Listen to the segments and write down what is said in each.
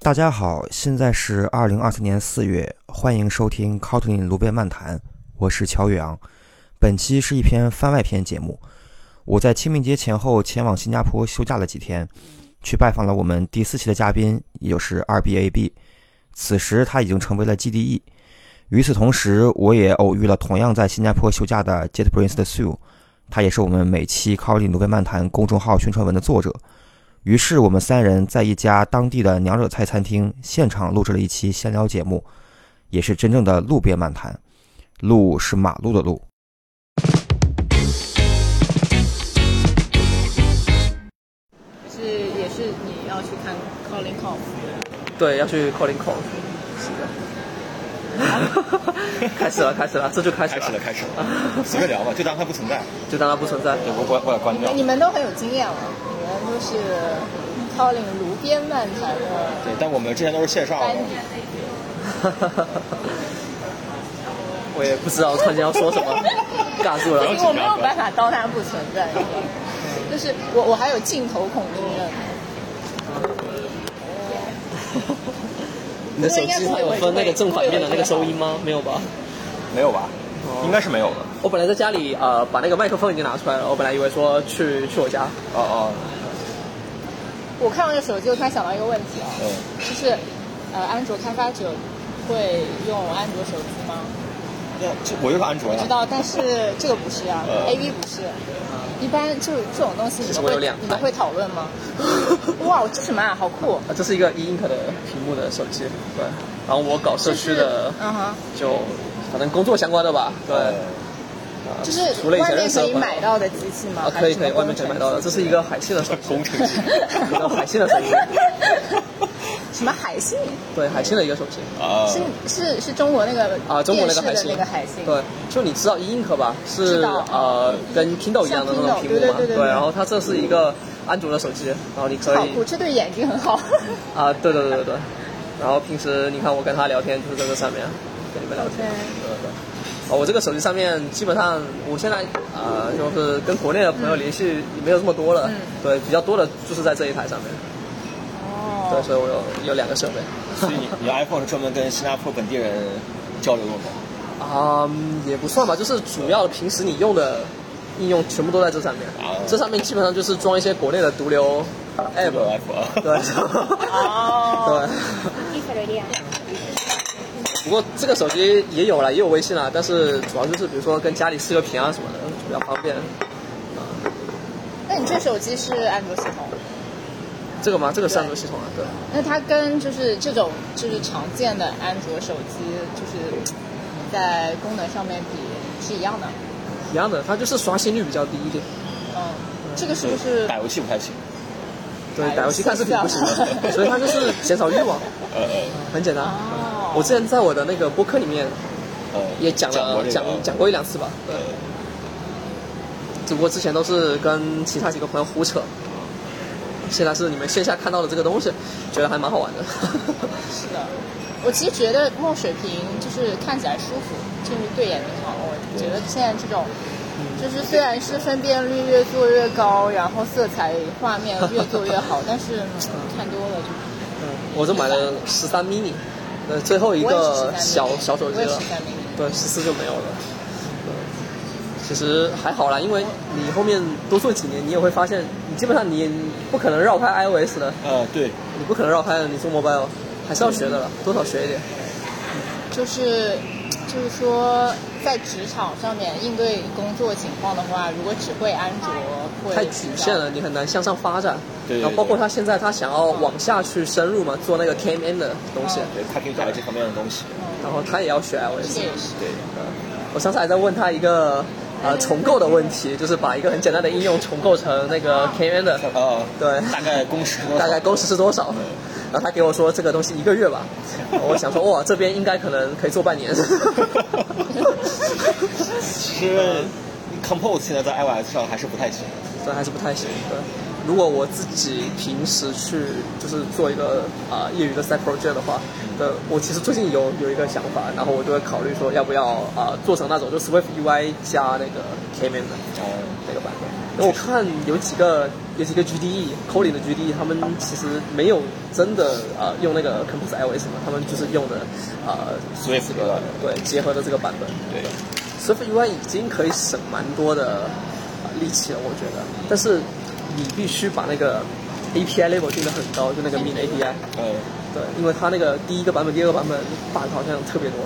大家好，现在是二零二四年四月，欢迎收听 Kotlin 卢贝漫谈，我是乔宇昂。本期是一篇番外篇节目。我在清明节前后前往新加坡休假了几天，去拜访了我们第四期的嘉宾，也就是二 B A B。此时他已经成为了 GDE。与此同时，我也偶遇了同样在新加坡休假的 JetBrains 的 Sue，他也是我们每期 Kotlin 卢贝漫谈公众号宣传文的作者。于是我们三人在一家当地的娘惹菜餐厅现场录制了一期闲聊节目，也是真正的路边漫谈。路是马路的路。是也是你要去看 Colin c o f 对，要去 Colin Cove。是的。开始了，开始了，这就开始了，开始了，开始了，随便聊吧，就当它不存在，就当它不存在。对，我我我要关掉。你们都很有经验了，是 Colin 炉边漫谈的对，但我们之前都是线上的班。底。我也不知道突然间要说什么，尬住了。因为我没有办法当它不存在，就是我我还有镜头恐惧症。你的手机它有分那个正反面的那个收音吗？没有吧？没有吧？应该是没有的。我本来在家里呃把那个麦克风已经拿出来了，我本来以为说去去我家。哦哦，我看到这个手机，我突然想到一个问题啊，嗯，就是呃，安卓开发者会用安卓手机吗？那这我就是安卓呀知。道，但是这个不是啊、呃 a v 不是。一般就这种东西，你们会你们会讨论吗？哇，这什么啊？好酷！啊，这是一个 e ink 的屏幕的手机，对。然后我搞社区的，嗯哼，就反正工作相关的吧，对。就是外面可以买到的机器吗？啊，可以可以，外面可以买到的，这是一个海信的手机，工程机 一个海信的手机，什么海信？对，海信的一个手机。啊，是是是中国那个啊，中国那个海信，那个海信。对，就你知道 e ink 吧？是道呃，跟 Kindle 一样的那种屏幕嘛，对对对对对然后它这是一个安卓的手机，然后你可以好酷，这对眼睛很好。啊，对对对对对，然后平时你看我跟他聊天就是在这上面跟你们聊天。哦，我这个手机上面基本上，我现在呃就是跟国内的朋友联系没有这么多了，嗯对，比较多的就是在这一台上面，哦对，哦，所以我有有两个设备。所以你 你 iPhone 是专门跟新加坡本地人交流用的。啊、也不算吧，就是主要平时你用的应用全部都在这上面。啊这上面基本上就是装一些国内的毒瘤 app。对。哦，对。不过这个手机也有了，也有微信了，但是主要就是比如说跟家里视个频啊什么的，比较方便。那你这手机是安卓系统？这个吗？这个是安卓系统啊，对。那它跟就是这种就是常见的安卓手机，就是在功能上面比是一样的。一样的，它就是刷新率比较低一点。嗯，这个是不是打游戏不太行。对，打游戏看视频不行所以它就是减少欲望，呃 很简单。哦我之前在我的那个播客里面呃，也讲了过这个讲讲过一两次吧，对。只不过之前都是跟其他几个朋友胡扯，现在是你们线下看到的这个东西，觉得还蛮好玩的。是的，我其实觉得墨水屏就是看起来舒服，就是对眼睛好。我觉得现在这种，就是虽然是分辨率越做越高，然后色彩画面越做越好，但是、嗯、看多了就嗯我就买了十三 mini，呃，最后一个小小手机了我也是，13 mini 对，十四就没有了。其实还好啦，因为你后面多做几年，你也会发现，你基本上你不可能绕开 iOS 的，呃对，你不可能绕开的，你做 mobile 还是要学的了，多少学一点。就是就是说，在职场上面应对工作情况的话，如果只会安卓会太局限了，你很难向上发展。对对然后包括他现在他想要往下去深入嘛，做那个 KMN 的东西，对，他可以搞这方面的东西。然后他也要学 iOS 对，我上次还在问他一个呃重构的问题，就是把一个很简单的应用重构成那个 KMN 的，呃，对。大概工时大概工时是多少？然后他给我说这个东西一个月吧，我想说哇，这边应该可能可以做半年。其实 Compose 现在在 iOS 上还是不太行。这还是不太行，对。如果我自己平时去就是做一个啊、业余的 side project 的话，呃，我其实最近有有一个想法，然后我就会考虑说要不要啊、做成那种就 Swift UI 加那个 K-man 的哦，那个版本。因为我看有几个有几个 GDE Kotlin 的 GDE，他们其实没有真的呃用那个 Compose iOS 嘛，他们就是用的啊 Swift 这个对结合的这个版本。对，Swift UI 已经可以省蛮多的、呃力气了，我觉得。但是你必须把那个 API level 定得很高，就那个 min API。呃，对，因为它那个第一个版本、第二个版本 bug 好像特别多，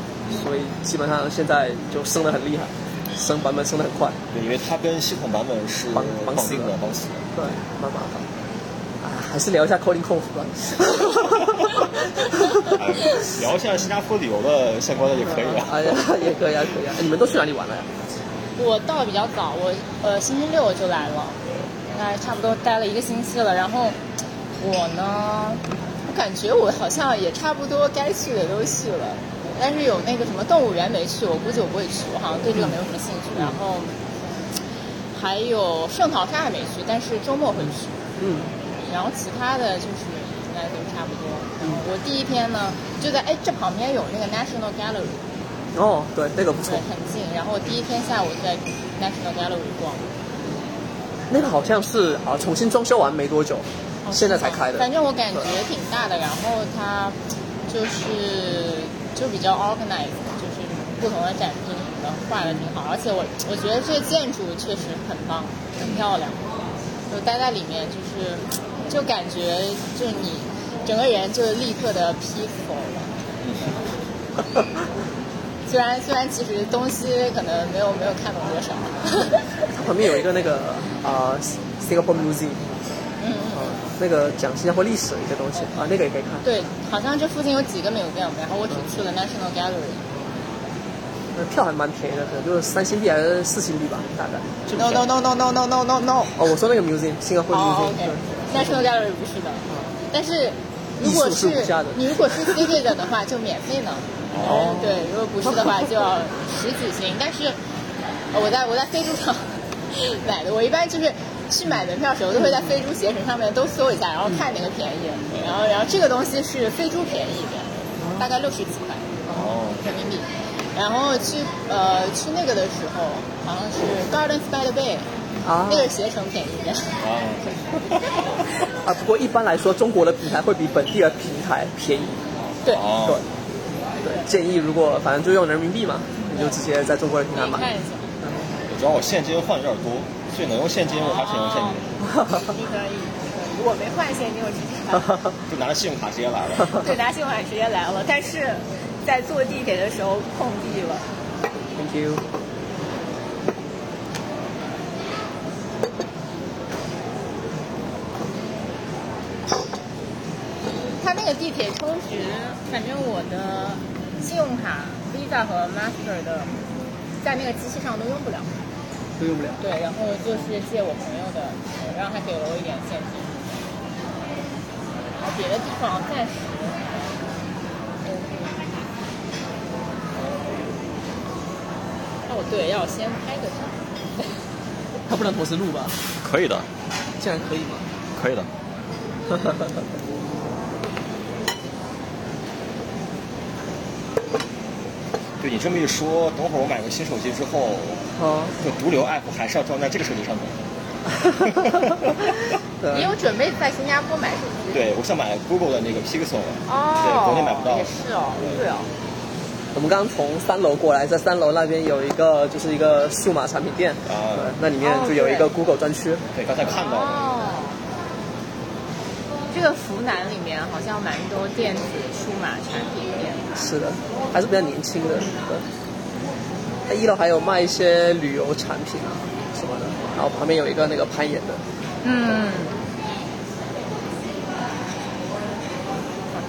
所以基本上现在就升的很厉害，升版本升的很快。对，因为它跟系统版本是绑绑死的，绑死的。对，蛮麻烦。啊，还是聊一下 Coding 控服吧。哎聊一下新加坡旅游的相关的也可以啊。哎呀，也可以啊，可以啊。哎你们都去哪里玩了呀？我到的比较早，我呃星期六就来了，大概差不多待了一个星期了。然后我呢，我感觉我好像也差不多该去的都去了，但是有那个什么动物园没去，我估计我不会去，我好像对这个没有什么兴趣。然后还有圣淘沙还没去，但是周末会去。嗯，然后其他的就是应该都差不多。然后我第一天呢就在哎这旁边有那个 National Gallery，哦，对，那个不错对，，很近。然后我第一天下午在 National Gallery 逛，那个好像是啊重新装修完没多久，现在才开的。反正我感觉挺大的，然后它就是就比较 organized，就是不同的展厅什么的画的挺好，而且我我觉得这个建筑确实很棒，很漂亮。就待在里面，就是就感觉就是你整个人就立刻的 peaceful 了。虽然虽然其实东西可能没有没有看懂多少，它旁边有一个那个啊、Singapore Museum，嗯，啊、那个讲新加坡历史的一些东西啊，那个也可以看。对，好像这附近有几个 museum，然后我只去了 National Gallery。那票还蛮便宜的，可能就是三星币还是四星币吧，大概。No no no no no no no no no。哦，我说那个 museum，新加坡哦 museum，、，OK，National Gallery 不是的，但是如果是你如果是 citizen 的话就免费呢。哦对，如果不是的话就要十几星。但是呃我在我在飞猪上买的，我一般就是去买门票的时候都会在飞猪携程上面都搜一下，然后看哪个便宜。然后然后这个东西是飞猪便宜一点，大概六十几块哦，人民币。然后去呃去那个的时候，好像是 Gardens by the Bay，啊那个携程便宜一点。啊，啊，不过一般来说，中国的平台会比本地的平台便宜。对，哦对，对，建议如果反正就用人民币嘛，你就直接在中国的平台买。主要我现金换有点多，所以能用现金我还是能用现金，你可以，如果没换现金，我直接 就拿着信用卡直接来了。对拿信用卡直接来了，但是在坐地铁的时候碰壁了。Thank you。他那个地铁充值，反正我的信用卡 Visa 和 Master 的，在那个机器上都用不了。都用不了。对，然后就是借我朋友的，然后他给了我一点现金。然后别的地方暂时。哦，对，要先拍个照。他不能同时录吧？可以的，竟然可以吗？可以的。对你这么一说，等会儿我买个新手机之后，哦，就毒瘤 app 还是要装在这个手机上面。对 你有准备在新加坡买手机？对，我想买 Google 的那个 Pixel，哦，对，国内买不到。也是哦，对哦。我们刚刚从三楼过来，在三楼那边有一个就是一个数码产品店，啊对，那里面就有一个 Google 专区。对，刚才看到了。哦，这个湖南里面好像蛮多电子数码产品店。是的，还是比较年轻的。对，它一楼还有卖一些旅游产品啊什么的，然后旁边有一个那个攀岩的。嗯。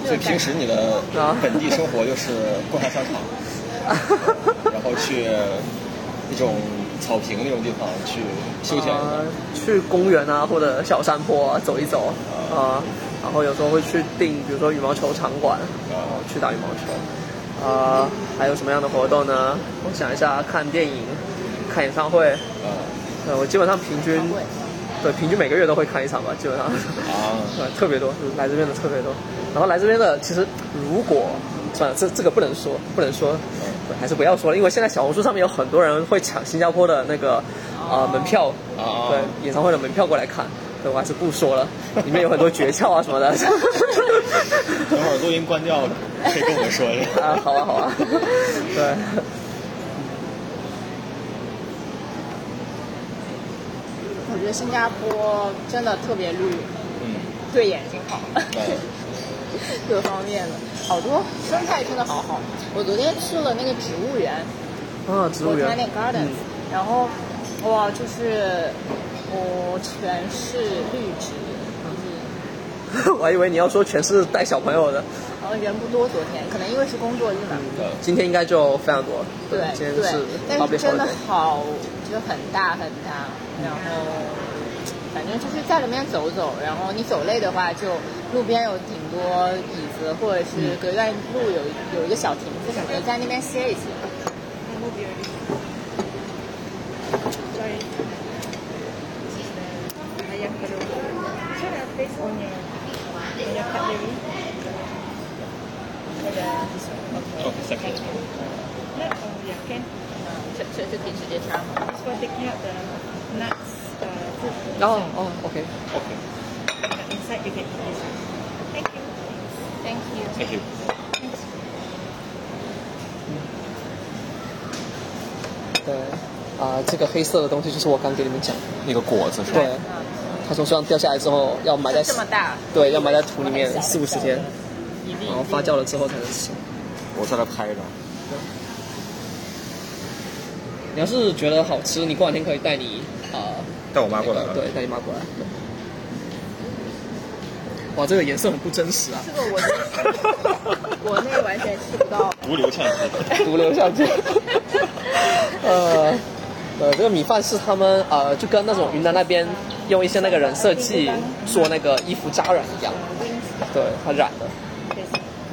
所以平时你的啊本地生活就是逛下商场，然后去那种草坪那种地方去休闲。呃，去公园啊或者小山坡啊走一走啊、然后有时候会去订，比如说羽毛球场馆，然后去打羽毛球。啊、还有什么样的活动呢？我想一下，看电影、看演唱会。啊，呃，我基本上平均对，平均每个月都会看一场吧，基本上。啊，对，特别多，来这边的特别多。然后来这边的，其实如果算了，这这个不能说，不能说，对，还是不要说了，因为现在小红书上面有很多人会抢新加坡的那个呃门票，啊对，演唱会的门票过来看，对，我还是不说了，里面有很多诀窍啊什么的。等会儿录音关掉了，可以跟我们说一下。啊，好啊，好啊，对。我觉得新加坡真的特别绿，嗯，对眼睛好，对，各方面的好多生态真的好好。我昨天去了那个植物园啊，植物园 Botanic Gardens，、然后哇，就是我、全是绿植，就是 我还以为你要说全是带小朋友的，然后人不多，昨天可能因为是工作日嘛。今天应该就非常多。对今天对是，但是真的好，就很大很大，然后反正就是在里面走走，然后你走累的话，就路边有挺多椅子，或者是隔一段路有有一个小亭子什么的，在那边歇一歇。Ada. No, oh uh, 哦，OK，OK，The inside you can eat this one. Thank you. Thank you. thank you。Thanks. 对，啊、呃这个黑色的东西就是我刚给你们讲，那个果子是吧？对，它从树上掉下来之后要埋在这么大，对，要埋在土里面四五十天，然后发酵了之后才能吃。我在那拍的。你要是觉得好吃，你过两天可以带你啊、带我妈过来了。那个对，带你妈过来。对。哇，这个颜色很不真实啊！这个我国内 完全吃不到。毒瘤相机。毒瘤相机。呃，呃，这个米饭是他们呃，就跟那种云南那边用一些那个染色剂做那个衣服扎染一样，对，它染的。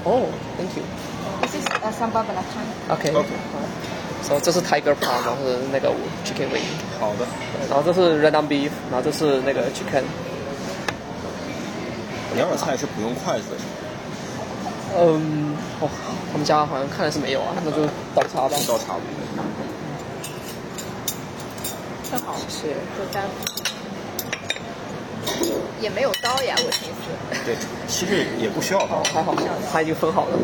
哦，Thank you。This is uh, sambal belacan. OK OK 所以这是 Tiger Palm，然后是那个 Chicken Wing，好的。然后这是 Red on Beef，然后这是那个 Chicken。两种菜是不用筷子的，嗯，哦，他们家好像看来是没有啊，那就倒茶吧。倒茶。正好谢谢。也没有刀呀，我寻思。对，其实也不需要刀哦，。还好，它已经分好了。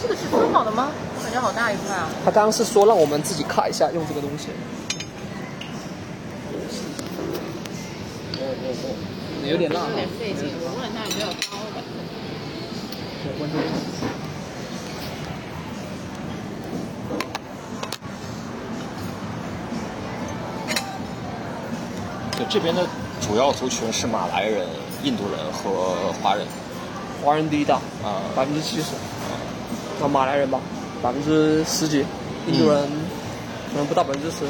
这个是分好的吗？感觉好大一块啊。他刚刚是说让我们自己卡一下用这个东西。有点辣啊，有点费劲，我问他有没有刀的。对关注一下对，这边的主要族群是马来人、印度人和华人。华人第一大，啊百分之七十，那马来人吧，百分之十几，印度人可能不到百分之十。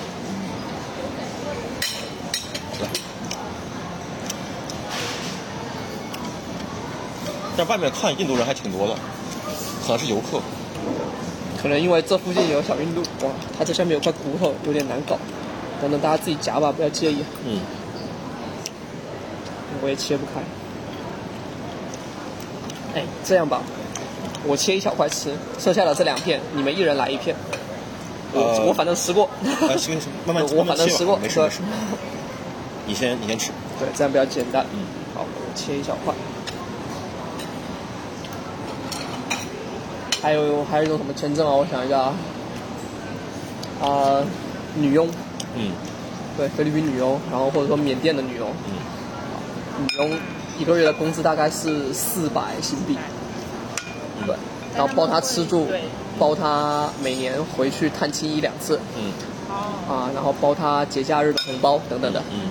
在外面看印度人还挺多的，可能是游客。可能因为这附近有小印度，哇，它这下面有块骨头，有点难搞。等等，大家自己夹吧，不要介意，嗯，我也切不开。哎，这样吧，我切一小块吃，剩下的这两片你们一人来一片。我、呃我反正吃过，啊，行行，慢慢 我反正吃过，对没事没事。你先你先吃。对，这样比较简单。嗯，好，我切一小块。还有还有一种什么签证啊？我想一下啊，啊、女佣，嗯对，菲律宾女佣，然后或者说缅甸的女佣，嗯女佣一个月的工资大概是四百新币，对，然后包她吃住，包她每年回去探亲一两次。嗯。哦。啊，然后包她节假日的红包等等的。嗯。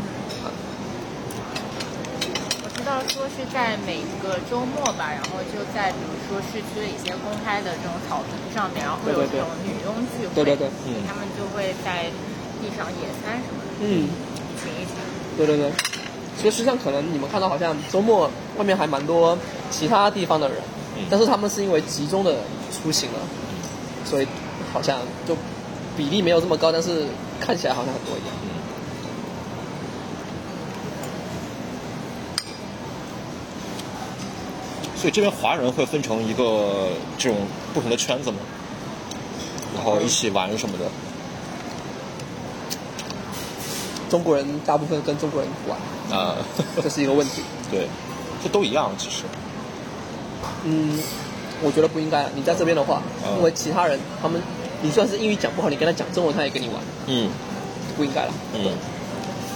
我知道说是在每个周末吧，然后就在比如说市区的一些公开的这种草坪上面，然后会有这种女佣聚会，对对对。嗯。他们就会在地上野餐什么的，嗯，请一请。对对对。其实上可能你们看到好像周末外面还蛮多其他地方的人，但是他们是因为集中的出行了，所以好像就比例没有这么高，但是看起来好像很多一样。所以这边华人会分成一个这种不同的圈子吗？然后一起玩什么的。中国人大部分跟中国人玩，啊、这是一个问题。对，这都一样其实。嗯，我觉得不应该。你在这边的话，嗯因为其他人他们，你就算是英语讲不好，你跟他讲中文，他也跟你玩，嗯。不应该了。嗯。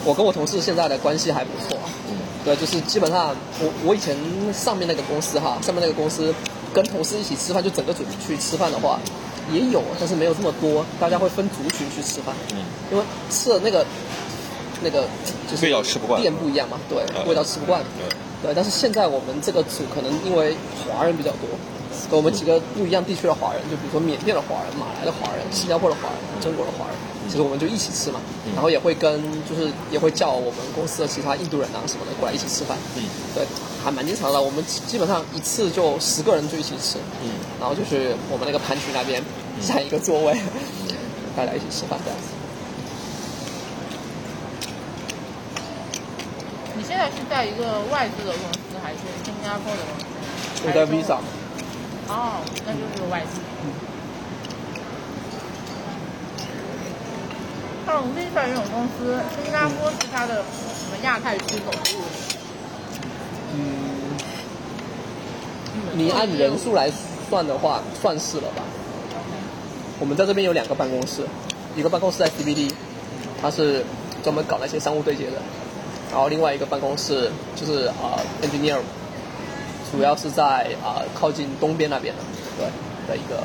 我跟我同事现在的关系还不错，嗯。对，就是基本上我我以前上面那个公司哈，上面那个公司跟同事一起吃饭，就整个组去吃饭的话也有，但是没有这么多，大家会分族群去吃饭，嗯。因为吃的那个那个就是味道吃不惯。店不一样嘛，对，嗯。味道吃不惯，对对，但是现在我们这个组可能因为华人比较多，跟我们几个不一样地区的华人，就比如说缅甸的华人、马来的华人、新加坡的华人、中国的华人，其实我们就一起吃嘛，嗯。然后也会跟就是也会叫我们公司的其他印度人啊什么的过来一起吃饭，嗯。对，还蛮经常的。我们基基本上一次就十个人就一起吃，嗯。然后就是我们那个盘区那边占一个座位，大家一起吃饭这样子。现在是在一个外资的公司还是新加坡的公司？我在 Visa，哦，那就是外资。像 Visa 这种公司，新加坡是它的什么亚太区总部？嗯，你按人数来算的话，算是了吧。我们在这边有两个办公室，一个办公室在 CBD，它是专门搞那些商务对接的，然后另外一个办公室就是呃 engineer，主要是在啊、呃靠近东边那边的，对的一个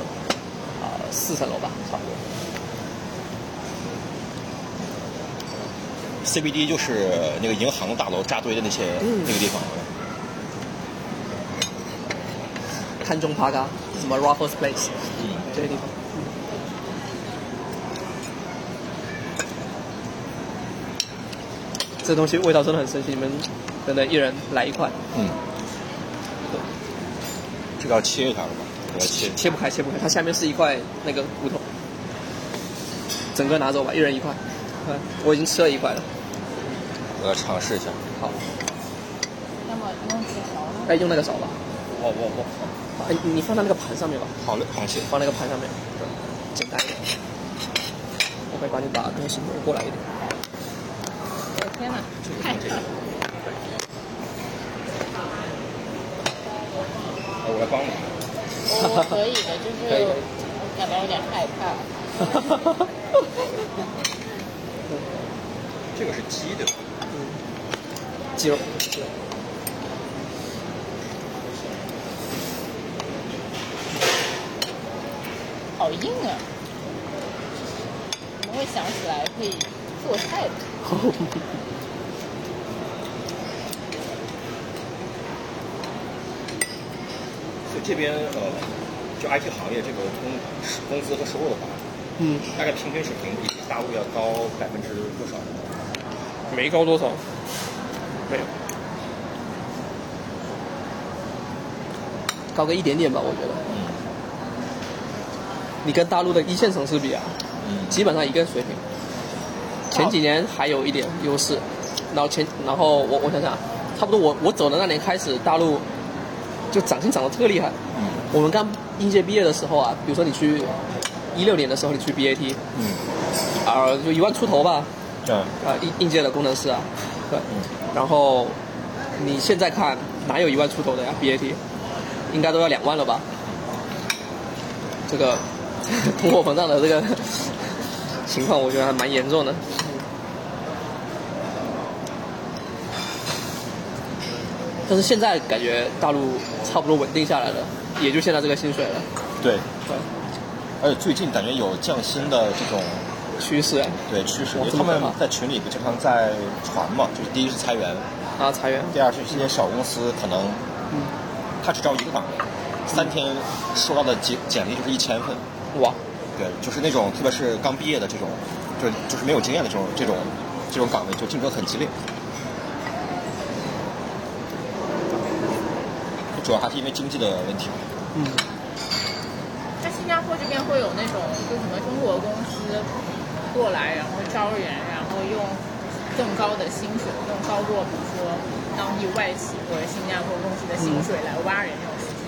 啊、呃四层楼吧，差不多。CBD 就是那个银行大楼扎堆的那些、嗯那个地方。看中帕嘎，什么 Raffles Place 嗯，这个地方。这东西味道真的很神奇，你们真的一人来一块，嗯，这个要切一下是吧？我要切。切不开，切不开，它下面是一块那个骨头，整个拿走吧，一人一块。嗯，我已经吃了一块了。我要尝试一下。好，那么用这个勺呢？哎，用那个勺吧。我我我，哎，你放在那个盘上面吧，好嘞，螃蟹。放那个盘上面，简单一点。我会帮你把东西挪过来一点。天哪，太热了！我来帮你。我我可以的，就是感到有点害怕。这个是鸡的，鸡肉。好硬啊！怎么会想起来可以做菜的？所以这边呃，就 IT 行业这个工工资和收入的话，嗯，大概平均水平比大陆要高百分之多少？没高多少，没有，高个一点点吧，我觉得。嗯你跟大陆的一线城市比啊，嗯基本上一个水平。前几年还有一点优势，然后前然后我我想想，差不多我我走的那年开始，大陆就涨薪涨得特厉害。嗯我们刚应届毕业的时候啊，比如说你去一六年的时候你去 BAT，嗯啊、就一万出头吧，嗯啊，应应届的工程师啊，对，嗯然后你现在看哪有一万出头的呀？BAT 应该都要两万了吧？这个 通货膨胀的这个 情况，我觉得还蛮严重的。但是现在感觉大陆差不多稳定下来了，也就现在这个薪水了，对，对，而且最近感觉有降薪的这种趋势啊，对趋势，因为他们在群里不经常在传嘛，就是第一是裁员，啊裁员，第二是一些小公司可能嗯，他只招一个岗位，三天收到的简简历就是一千份，哇，对，就是那种特别是刚毕业的这种，就就是没有经验的这种这种这种岗位，就竞争很激烈。主要还是因为经济的问题。嗯，在新加坡这边会有那种就什么中国公司过来，然后招人，然后用更高的薪水，更高过比如说当地外企或者新加坡公司的薪水来挖人这种事情。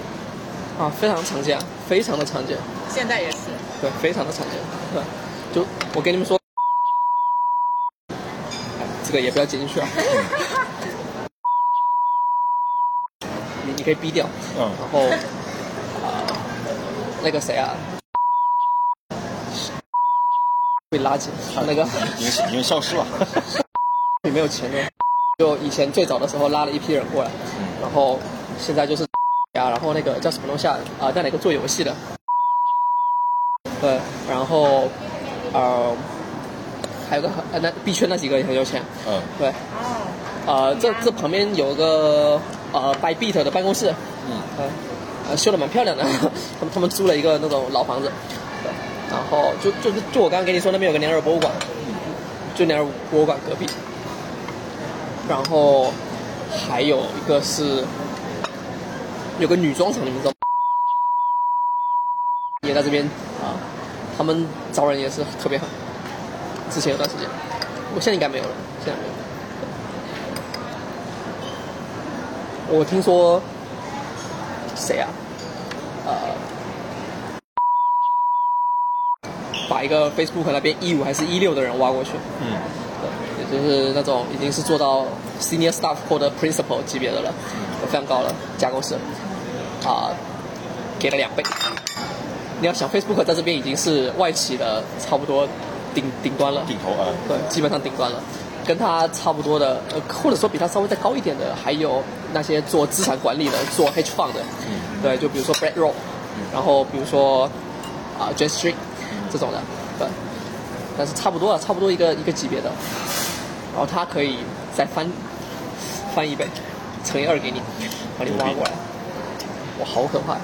啊，非常常见，非常的常见，现在也是，对，非常的常见，对，就我跟你们说，哎这个也不要接进去啊，你你可以逼掉，嗯。然后啊、那个谁啊，被拉进那个。已经已经消失了。也没有钱了，就以前最早的时候拉了一批人过来，然后现在就是啊，然后那个叫什么东西啊？啊、在哪个做游戏的？对，然后呃，还有个呃那币圈那几个也很有钱，嗯，对，啊，呃，这这旁边有个呃 Bybit 的办公室，嗯，呃，呃修的蛮漂亮的，他们他们租了一个那种老房子，对，然后就就是就我刚刚跟你说那边有个联尔博物馆，就联尔博物馆隔壁，然后还有一个是有个女装厂，你们知道吗？也在这边啊，他们招人也是特别狠，之前有段时间，我现在应该没有了，现在没有。我听说谁啊？呃，把一个 Facebook 那边一五还是一六的人挖过去，嗯，对，也就是那种已经是做到 senior staff 或者 principal 级别的了，非常高了，架构师啊、给了两倍。你要想 Facebook 在这边已经是外企的差不多顶顶端了，顶头啊，对，基本上顶端了。跟他差不多的，呃，或者说比他稍微再高一点的，还有那些做资产管理的，做 hedge fund 的，对，就比如说 Brad Roll，然后比如说啊 Jet Street 这种的，对，但是差不多了，差不多一个一个级别的，然后他可以再翻翻一倍，乘以二给你，把你挖过来，哇，好可怕！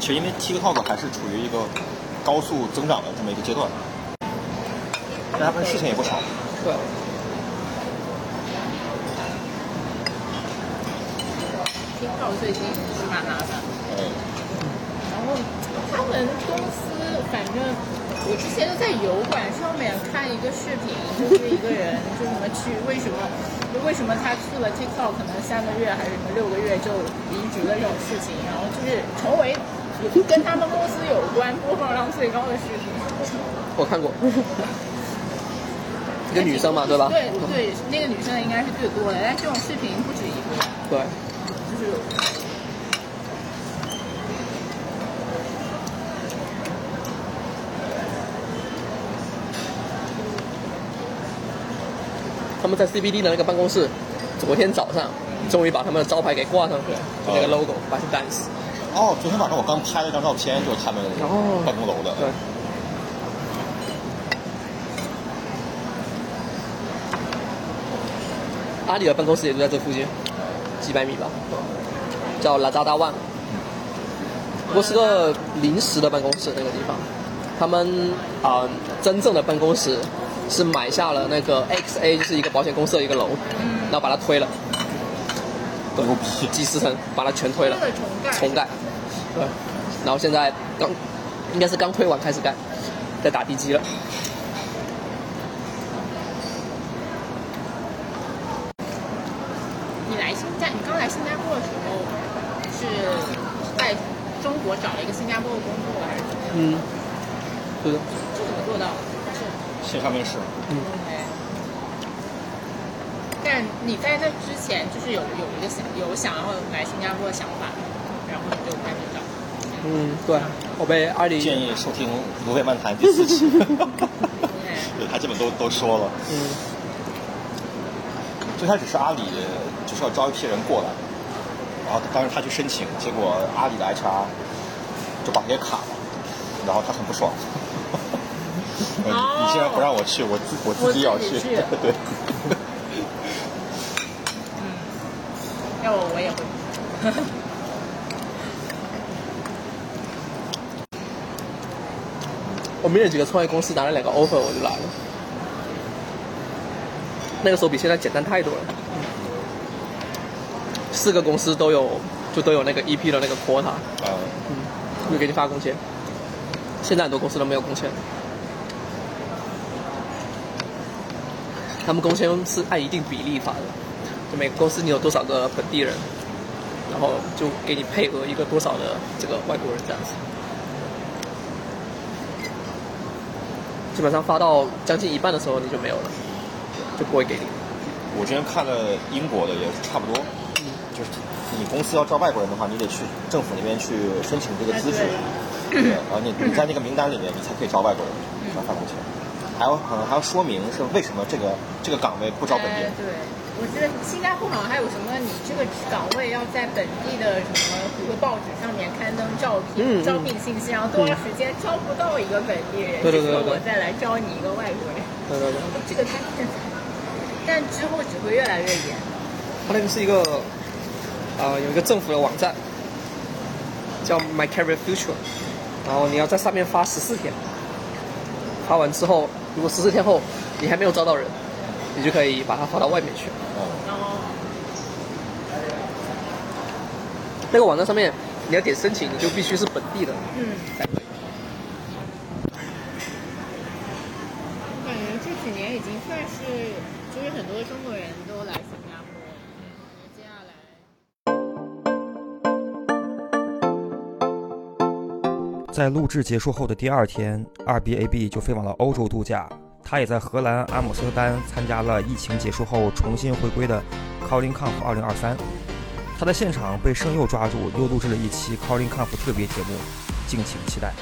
其实因为 TikTok 还是处于一个高速增长的这么一个阶段，但他们事情也不少。对，TikTok 最近是蛮麻烦的。嗯，然后他们公司反正我之前就在油管上面看一个视频，就是一个人就什么去为什么就为什么他去了 TikTok 可能三个月还是什么六个月就离职了这种事情，然后就是成为跟他们公司有关播放量最高的视频。我看过，一个女生嘛，对吧？对对，那个女生应该是最多的，但这种视频不止一个，对，就是他们在 CBD 的那个办公室，昨天早上终于把他们的招牌给挂上去了，就那个 logo 百事 dance。哦，昨天晚上我刚拍了一张照片，就是他们哦办公楼的。对，阿里的办公室也就在这附近，几百米吧，叫拉扎达万。不过是个临时的办公室，那个地方，他们啊、真正的办公室是买下了那个 XA，就是一个保险公司的一个楼，然后把它推了，对牛逼几十层把它全推了重盖，重盖，对，然后现在刚应该是刚推完开始盖，在打地基了。你来新加，你刚来新加坡的时候是在中国找了一个新加坡的工作，还是怎么样？嗯，是的，这怎么做到的？是线上面试，OK。但你在那之前就是有有一个想有想要来新加坡的想法，然后你就开始找。嗯，对，我被阿里建议收听《芦苇漫谈》第四期。对他基本都都说了。嗯最开始是阿里就是要招一批人过来，然后当时他去申请，结果阿里的 HR 就把他给卡了，然后他很不爽。呃你你现在不让我去，我自我自己也要去对，要我我也会。我们有几个创业公司拿了两个 offer，我就来了。那个时候比现在简单太多了。四个公司都有，就都有那个 EP 的那个 quota，嗯，会给你发工钱。现在很多公司都没有工签，他们工签是按一定比例发的，就每个公司你有多少个本地人，然后就给你配额一个多少的这个外国人这样子。基本上发到将近一半的时候你就没有了，就不会给你。我之前看了英国的也是差不多，就是你公司要招外国人的话，你得去政府那边去申请这个资质，对，然后你你在那个名单里面，你才可以招外国人来发工钱，还要可能还要说明是为什么这个这个岗位不招本地人。哎对，我记得新加坡好像还有什么，你这个岗位要在本地的什么报纸上面刊登招聘、招聘信息，然后多长时间招不到一个本地人，对对我再来招你一个外国人，对对对，这个太现在，但之后只会越来越严。它那个是一个呃有一个政府的网站，叫 My Career Future，然后你要在上面发十四天，发完之后，如果十四天后你还没有招到人，你就可以把它发到外面去。哦，那个网站上面你要点申请，你就必须是本地的嗯，才可以。我感觉这几年已经算是，就是很多中国人都来新加坡，接下来。在录制结束后的第二天，二 B A B 就飞往了欧洲度假。他也在荷兰阿姆斯特丹参加了疫情结束后重新回归的 Calling Conf 2023。他在现场被圣佑抓住，又录制了一期 Calling Conf 特别节目，敬请期待。